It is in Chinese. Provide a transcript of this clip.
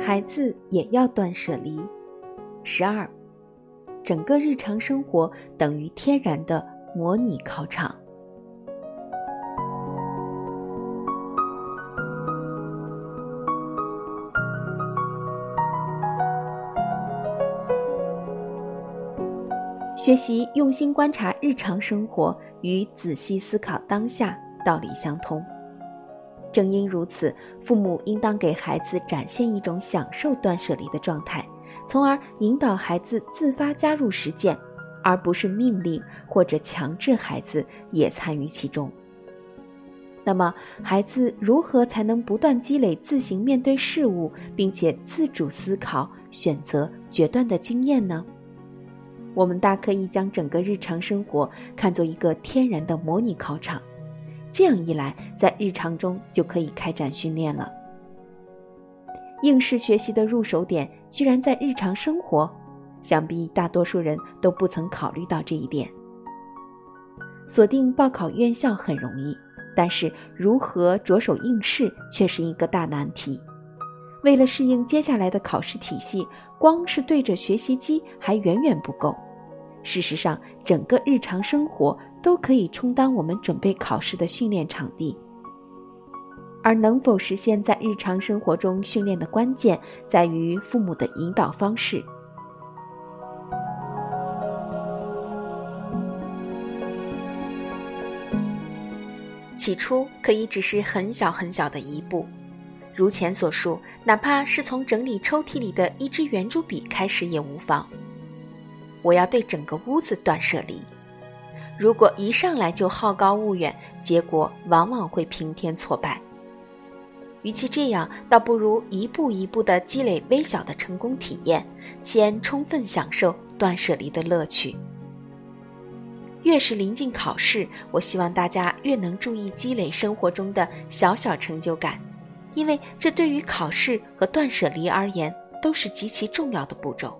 孩子也要断舍离。十二，整个日常生活等于天然的模拟考场。学习用心观察日常生活与仔细思考当下道理相通。正因如此，父母应当给孩子展现一种享受断舍离的状态，从而引导孩子自发加入实践，而不是命令或者强制孩子也参与其中。那么，孩子如何才能不断积累自行面对事物，并且自主思考、选择、决断的经验呢？我们大可以将整个日常生活看作一个天然的模拟考场，这样一来，在日常中就可以开展训练了。应试学习的入手点居然在日常生活，想必大多数人都不曾考虑到这一点。锁定报考院校很容易，但是如何着手应试却是一个大难题。为了适应接下来的考试体系，光是对着学习机还远远不够。事实上，整个日常生活都可以充当我们准备考试的训练场地。而能否实现在日常生活中训练的关键，在于父母的引导方式。起初可以只是很小很小的一步。如前所述，哪怕是从整理抽屉里的一支圆珠笔开始也无妨。我要对整个屋子断舍离。如果一上来就好高骛远，结果往往会平添挫败。与其这样，倒不如一步一步地积累微小的成功体验，先充分享受断舍离的乐趣。越是临近考试，我希望大家越能注意积累生活中的小小成就感。因为这对于考试和断舍离而言都是极其重要的步骤。